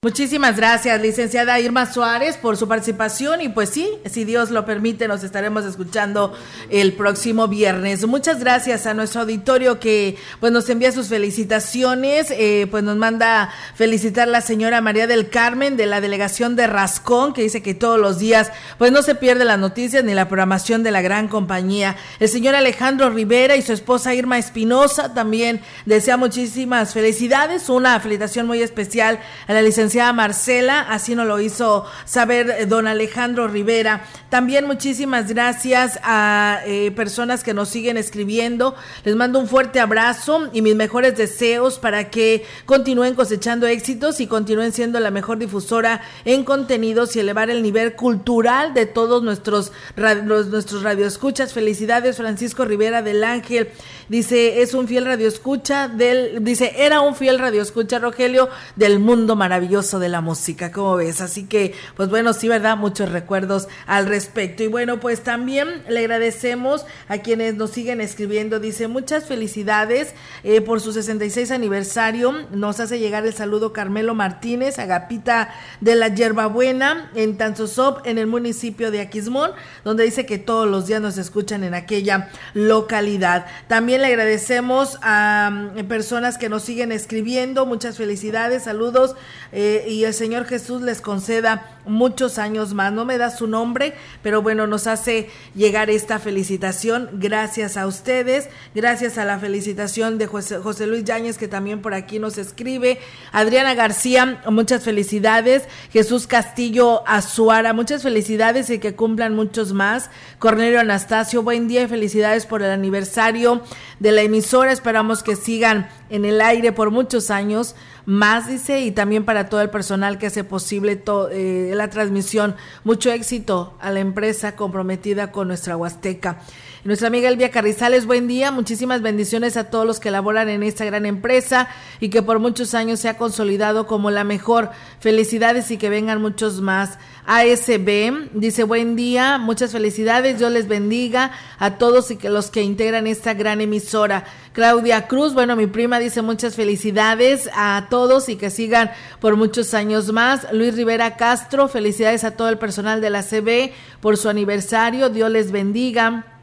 Muchísimas gracias, licenciada Irma Suárez, por su participación y pues sí, si Dios lo permite, nos estaremos escuchando el próximo viernes. Muchas gracias a nuestro auditorio que pues nos envía sus felicitaciones, eh, pues nos manda felicitar la señora María del Carmen de la delegación de Rascón, que dice que todos los días pues no se pierde las noticias ni la programación de la gran compañía. El señor Alejandro Rivera y su esposa Irma Espinosa también desea muchísimas felicidades, una felicitación muy especial a la licenciada Marcela, así nos lo hizo saber eh, don Alejandro Rivera. También muchísimas gracias a eh, personas que nos siguen escribiendo. Les mando un fuerte abrazo y mis mejores deseos para que continúen cosechando éxitos y continúen siendo la mejor difusora en contenidos y elevar el nivel cultural de todos nuestros, nuestros radioescuchas. Felicidades, Francisco Rivera del Ángel. Dice, es un fiel radioescucha del, dice, era un fiel radioescucha, Rogelio, del mundo maravilloso de la música, ¿cómo ves? Así que, pues bueno, sí, ¿verdad? Muchos recuerdos al respecto. Y bueno, pues también le agradecemos a quienes nos siguen escribiendo. Dice, muchas felicidades eh, por su 66 aniversario. Nos hace llegar el saludo Carmelo Martínez, Agapita de la Yerbabuena, en Tanzosop, en el municipio de Aquismón, donde dice que todos los días nos escuchan en aquella localidad. También le agradecemos a mm, personas que nos siguen escribiendo. Muchas felicidades, saludos. Eh, y el Señor Jesús les conceda muchos años más. No me da su nombre, pero bueno, nos hace llegar esta felicitación. Gracias a ustedes, gracias a la felicitación de José, Luis Yáñez, que también por aquí nos escribe. Adriana García, muchas felicidades. Jesús Castillo Azuara, muchas felicidades y que cumplan muchos más. Cornelio Anastasio, buen día y felicidades por el aniversario de la emisora. Esperamos que sigan en el aire por muchos años más, dice, y también para todo el personal que hace posible eh, la transmisión. Mucho éxito a la empresa comprometida con nuestra Huasteca. Nuestra amiga Elvia Carrizales, buen día. Muchísimas bendiciones a todos los que laboran en esta gran empresa y que por muchos años se ha consolidado como la mejor. Felicidades y que vengan muchos más. ASB dice buen día, muchas felicidades, Dios les bendiga a todos y que los que integran esta gran emisora. Claudia Cruz, bueno, mi prima dice muchas felicidades a todos y que sigan por muchos años más. Luis Rivera Castro, felicidades a todo el personal de la CB por su aniversario, Dios les bendiga.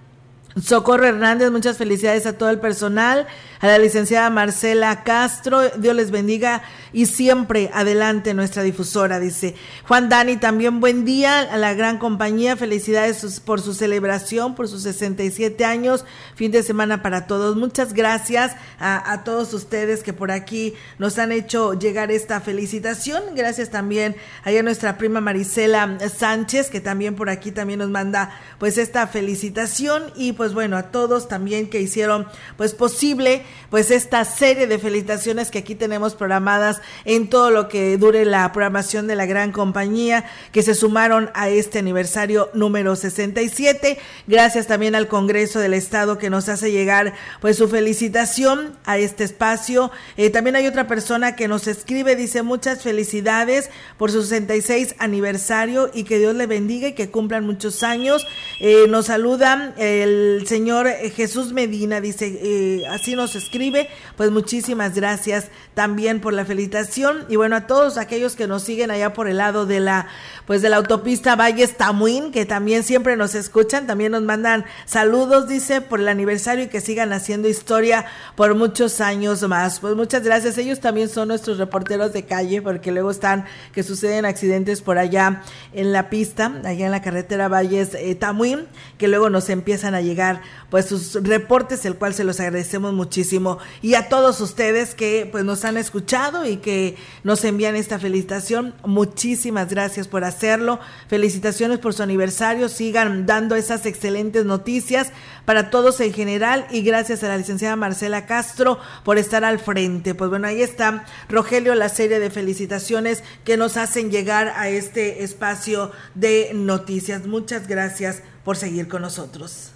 Socorro Hernández, muchas felicidades a todo el personal, a la licenciada Marcela Castro, Dios les bendiga y siempre adelante nuestra difusora, dice. Juan Dani, también buen día a la gran compañía, felicidades por su celebración, por sus 67 años, fin de semana para todos, muchas gracias a, todos ustedes que por aquí nos han hecho llegar esta felicitación, gracias también a nuestra prima Marisela Sánchez, que también por aquí también nos manda pues esta felicitación y pues bueno, a todos también que hicieron pues posible pues esta serie de felicitaciones que aquí tenemos programadas en todo lo que dure la programación de la gran compañía que se sumaron a este aniversario número 67. Gracias también al Congreso del Estado que nos hace llegar pues su felicitación a este espacio. Eh, también hay otra persona que nos escribe, dice muchas felicidades por su 66 aniversario y que Dios le bendiga y que cumplan muchos años. Eh, nos saludan el el señor eh, Jesús Medina dice, eh, así nos escribe, pues muchísimas gracias también por la felicitación y bueno, a todos aquellos que nos siguen allá por el lado de la, pues de la autopista Valles Tamuín, que también siempre nos escuchan, también nos mandan saludos, dice, por el aniversario y que sigan haciendo historia por muchos años más. Pues muchas gracias, ellos también son nuestros reporteros de calle, porque luego están, que suceden accidentes por allá en la pista, allá en la carretera Valles eh, Tamuín, que luego nos empiezan a llegar pues sus reportes, el cual se los agradecemos muchísimo. Y a todos ustedes que pues nos han escuchado y que nos envían esta felicitación, muchísimas gracias por hacerlo. Felicitaciones por su aniversario, sigan dando esas excelentes noticias para todos en general y gracias a la licenciada Marcela Castro por estar al frente. Pues bueno, ahí está Rogelio, la serie de felicitaciones que nos hacen llegar a este espacio de noticias. Muchas gracias por seguir con nosotros.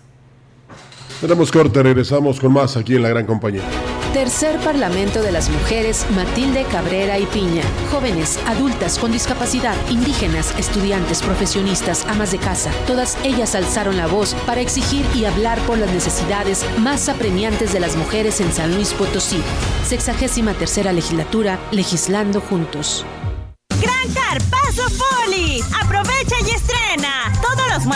Tenemos corte, regresamos con más aquí en la gran compañía. Tercer Parlamento de las Mujeres Matilde Cabrera y Piña. Jóvenes, adultas con discapacidad, indígenas, estudiantes, profesionistas, amas de casa, todas ellas alzaron la voz para exigir y hablar por las necesidades más apremiantes de las mujeres en San Luis Potosí. Sexagésima tercera legislatura, legislando juntos. Gran Carpazo Poli.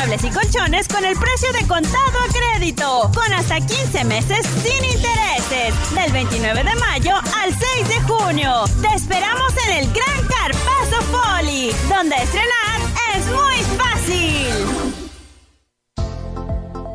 Muebles y colchones con el precio de contado a crédito, con hasta 15 meses sin intereses, del 29 de mayo al 6 de junio. Te esperamos en el Gran Carpazo Poli, donde estrenar es muy fácil.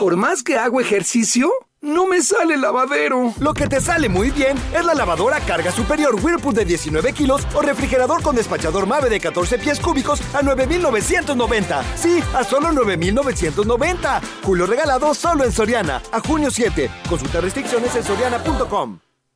Por más que hago ejercicio, no me sale lavadero. Lo que te sale muy bien es la lavadora carga superior Whirlpool de 19 kilos o refrigerador con despachador Mave de 14 pies cúbicos a 9,990. Sí, a solo 9,990. Julio regalado solo en Soriana. A junio 7. Consulta restricciones en soriana.com.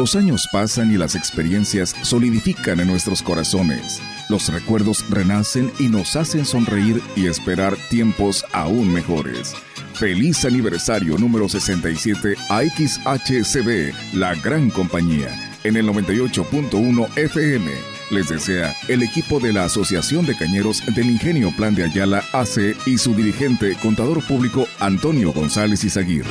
Los años pasan y las experiencias solidifican en nuestros corazones. Los recuerdos renacen y nos hacen sonreír y esperar tiempos aún mejores. Feliz aniversario número 67 a XHCB, la gran compañía, en el 98.1 FM. Les desea el equipo de la Asociación de Cañeros del Ingenio Plan de Ayala AC y su dirigente, contador público Antonio González Izaguirre.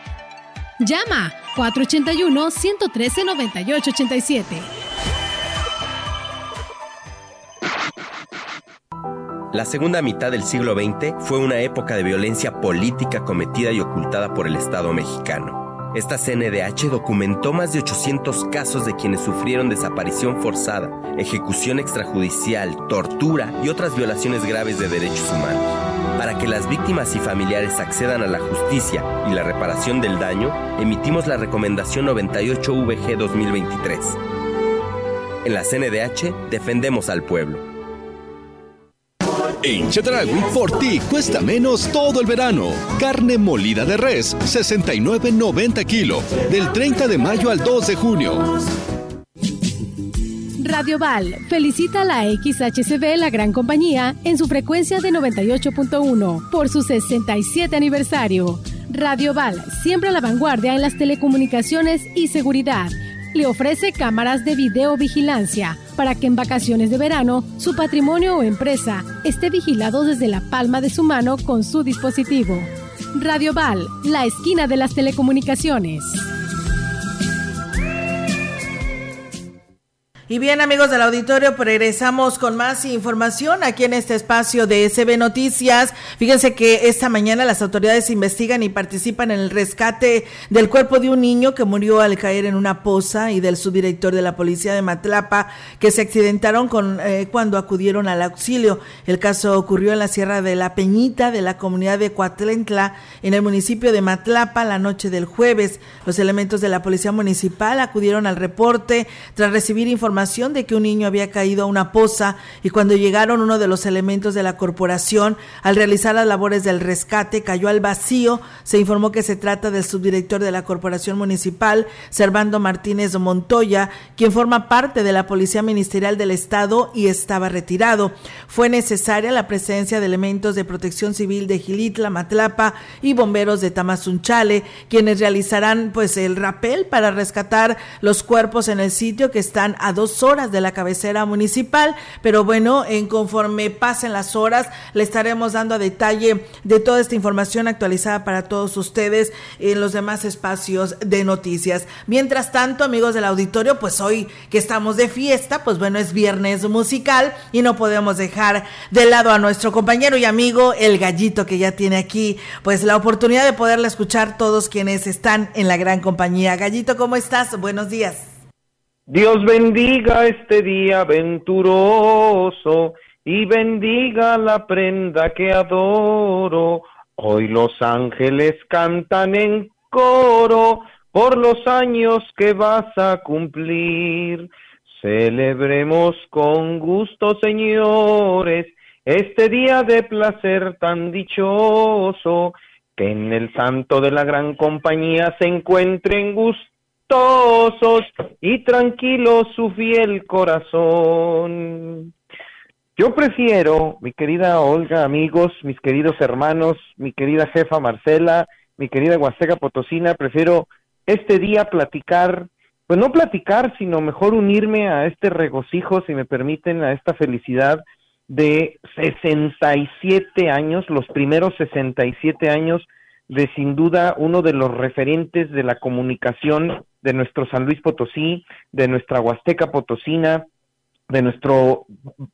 Llama 481-113-9887. La segunda mitad del siglo XX fue una época de violencia política cometida y ocultada por el Estado mexicano. Esta CNDH documentó más de 800 casos de quienes sufrieron desaparición forzada, ejecución extrajudicial, tortura y otras violaciones graves de derechos humanos. Para que las víctimas y familiares accedan a la justicia y la reparación del daño, emitimos la Recomendación 98VG 2023. En la CNDH defendemos al pueblo. En Chedragui, por ti cuesta menos todo el verano. Carne molida de res, 69.90 kilo, del 30 de mayo al 2 de junio. Radio Val felicita a la XHCB La Gran Compañía en su frecuencia de 98.1 por su 67 aniversario. Radio Val, siempre a la vanguardia en las telecomunicaciones y seguridad. Le ofrece cámaras de videovigilancia para que en vacaciones de verano su patrimonio o empresa esté vigilado desde la palma de su mano con su dispositivo. Radio Val, la esquina de las telecomunicaciones. Y bien, amigos del auditorio, regresamos con más información aquí en este espacio de SB Noticias. Fíjense que esta mañana las autoridades investigan y participan en el rescate del cuerpo de un niño que murió al caer en una poza y del subdirector de la policía de Matlapa que se accidentaron con, eh, cuando acudieron al auxilio. El caso ocurrió en la Sierra de la Peñita de la comunidad de Coatlentla, en el municipio de Matlapa, la noche del jueves. Los elementos de la policía municipal acudieron al reporte tras recibir información de que un niño había caído a una poza y cuando llegaron uno de los elementos de la corporación al realizar las labores del rescate cayó al vacío. Se informó que se trata del subdirector de la corporación municipal, Servando Martínez Montoya, quien forma parte de la Policía Ministerial del Estado y estaba retirado. Fue necesaria la presencia de elementos de protección civil de Gilitla, Matlapa y bomberos de Tamazunchale, quienes realizarán pues el rapel para rescatar los cuerpos en el sitio que están a dos horas de la cabecera municipal, pero bueno, en conforme pasen las horas, le estaremos dando a detalle de toda esta información actualizada para todos ustedes en los demás espacios de noticias. Mientras tanto, amigos del auditorio, pues hoy que estamos de fiesta, pues bueno, es viernes musical y no podemos dejar de lado a nuestro compañero y amigo el gallito que ya tiene aquí, pues la oportunidad de poderle escuchar todos quienes están en la gran compañía. Gallito, ¿cómo estás? Buenos días. Dios bendiga este día venturoso y bendiga la prenda que adoro. Hoy los ángeles cantan en coro por los años que vas a cumplir. Celebremos con gusto, señores, este día de placer tan dichoso, que en el santo de la gran compañía se encuentren y tranquilo su fiel corazón. Yo prefiero, mi querida Olga, amigos, mis queridos hermanos, mi querida jefa Marcela, mi querida Huasteca Potosina, prefiero este día platicar, pues no platicar, sino mejor unirme a este regocijo, si me permiten, a esta felicidad de 67 años, los primeros 67 años de sin duda uno de los referentes de la comunicación de nuestro San Luis Potosí, de nuestra Huasteca Potosina, de nuestro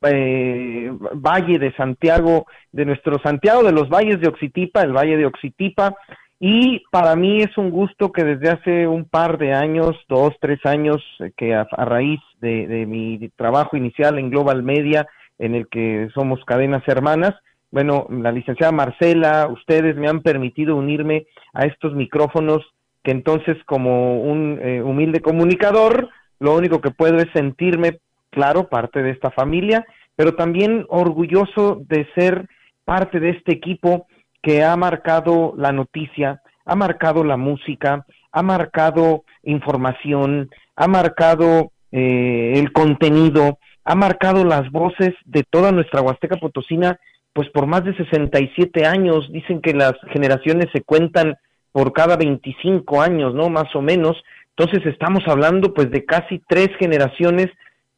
eh, Valle de Santiago, de nuestro Santiago de los Valles de Oxitipa, el Valle de Oxitipa, y para mí es un gusto que desde hace un par de años, dos, tres años, eh, que a, raíz de, de, mi trabajo inicial en Global Media, en el que somos cadenas hermanas, bueno, la licenciada Marcela, ustedes me han permitido unirme a estos micrófonos que entonces como un eh, humilde comunicador, lo único que puedo es sentirme, claro, parte de esta familia, pero también orgulloso de ser parte de este equipo que ha marcado la noticia, ha marcado la música, ha marcado información, ha marcado eh, el contenido, ha marcado las voces de toda nuestra Huasteca Potosina pues por más de 67 años, dicen que las generaciones se cuentan por cada 25 años, ¿no? Más o menos. Entonces estamos hablando pues de casi tres generaciones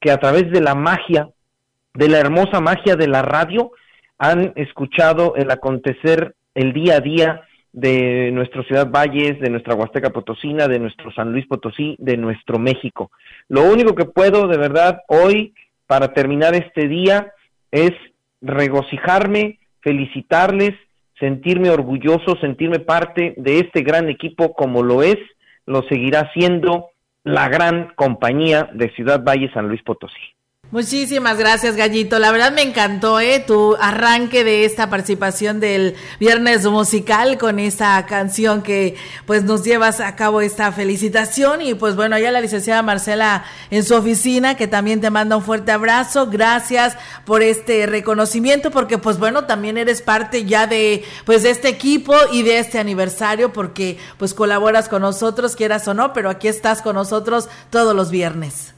que a través de la magia, de la hermosa magia de la radio, han escuchado el acontecer el día a día de nuestra ciudad Valles, de nuestra Huasteca Potosina, de nuestro San Luis Potosí, de nuestro México. Lo único que puedo de verdad hoy para terminar este día es regocijarme, felicitarles, sentirme orgulloso, sentirme parte de este gran equipo como lo es, lo seguirá siendo la gran compañía de Ciudad Valle San Luis Potosí. Muchísimas gracias, Gallito. La verdad me encantó ¿eh? tu arranque de esta participación del Viernes Musical con esta canción que pues nos llevas a cabo esta felicitación. Y pues bueno, allá la licenciada Marcela en su oficina, que también te manda un fuerte abrazo. Gracias por este reconocimiento, porque pues bueno, también eres parte ya de pues de este equipo y de este aniversario, porque pues colaboras con nosotros, quieras o no, pero aquí estás con nosotros todos los viernes.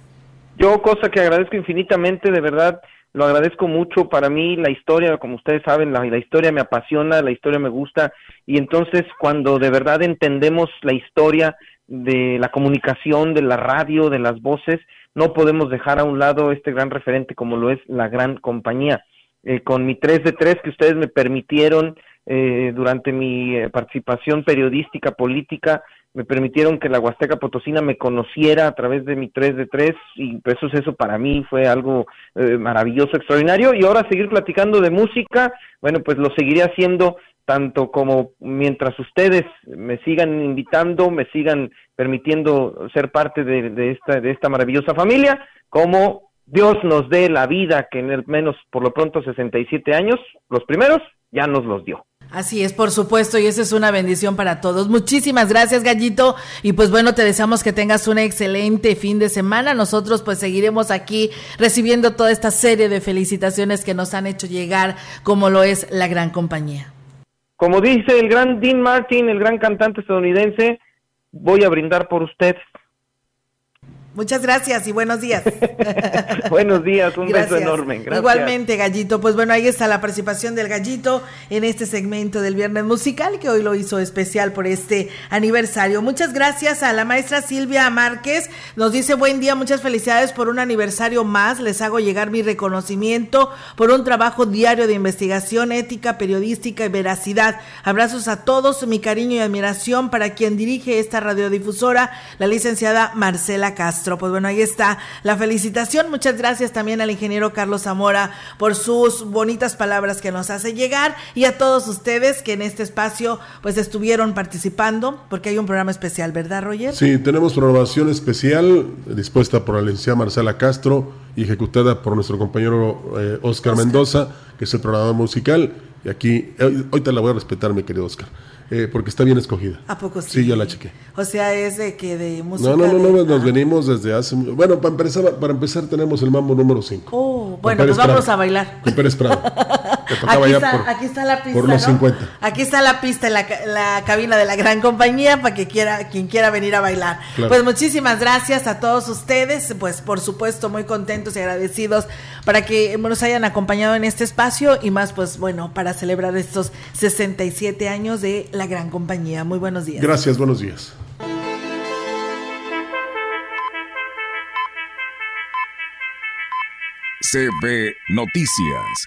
Yo, cosa que agradezco infinitamente, de verdad, lo agradezco mucho. Para mí, la historia, como ustedes saben, la, historia me apasiona, la historia me gusta. Y entonces, cuando de verdad entendemos la historia de la comunicación, de la radio, de las voces, no podemos dejar a un lado este gran referente como lo es la gran compañía. Eh, con mi 3 de 3 que ustedes me permitieron eh, durante mi eh, participación periodística, política, me permitieron que la Huasteca Potosina me conociera a través de mi 3 de 3 y pues eso, eso para mí fue algo eh, maravilloso, extraordinario y ahora seguir platicando de música, bueno, pues lo seguiré haciendo tanto como mientras ustedes me sigan invitando, me sigan permitiendo ser parte de, de esta, de esta maravillosa familia, como Dios nos dé la vida que en el menos por lo pronto 67 años, los primeros, ya nos los dio. Así es, por supuesto, y esa es una bendición para todos. Muchísimas gracias, Gallito. Y pues bueno, te deseamos que tengas un excelente fin de semana. Nosotros pues seguiremos aquí recibiendo toda esta serie de felicitaciones que nos han hecho llegar, como lo es la gran compañía. Como dice el gran Dean Martin, el gran cantante estadounidense, voy a brindar por usted. Muchas gracias y buenos días. [LAUGHS] buenos días, un gracias. beso enorme. Gracias. Igualmente, Gallito. Pues bueno, ahí está la participación del Gallito en este segmento del Viernes Musical que hoy lo hizo especial por este aniversario. Muchas gracias a la maestra Silvia Márquez. Nos dice buen día, muchas felicidades por un aniversario más. Les hago llegar mi reconocimiento por un trabajo diario de investigación, ética, periodística y veracidad. Abrazos a todos, mi cariño y admiración para quien dirige esta radiodifusora, la licenciada Marcela Castro. Pues bueno, ahí está la felicitación. Muchas gracias también al ingeniero Carlos Zamora por sus bonitas palabras que nos hace llegar y a todos ustedes que en este espacio pues estuvieron participando porque hay un programa especial, ¿verdad, Roger? Sí, tenemos programación especial dispuesta por la licenciada Marcela Castro y ejecutada por nuestro compañero eh, Oscar, Oscar Mendoza, que es el programador musical. Y aquí, hoy, hoy te la voy a respetar, mi querido Oscar. Eh, porque está bien escogida. ¿A poco sí? Sí, ya la chequé. O sea, es de que de música. No, no, no, de... nos venimos desde hace. Bueno, para empezar, para empezar tenemos el mambo número 5. Oh, bueno, pues vámonos a bailar. Con Pérez Prado. [LAUGHS] Que tocaba aquí, está, por, aquí está la pista. Por los ¿no? 50. Aquí está la pista en la, la, cabina de la gran compañía para que quiera, quien quiera venir a bailar. Claro. Pues muchísimas gracias a todos ustedes. Pues por supuesto, muy contentos y agradecidos para que nos hayan acompañado en este espacio y más, pues bueno, para celebrar estos 67 años de la gran compañía. Muy buenos días. Gracias, buenos días. CB Noticias,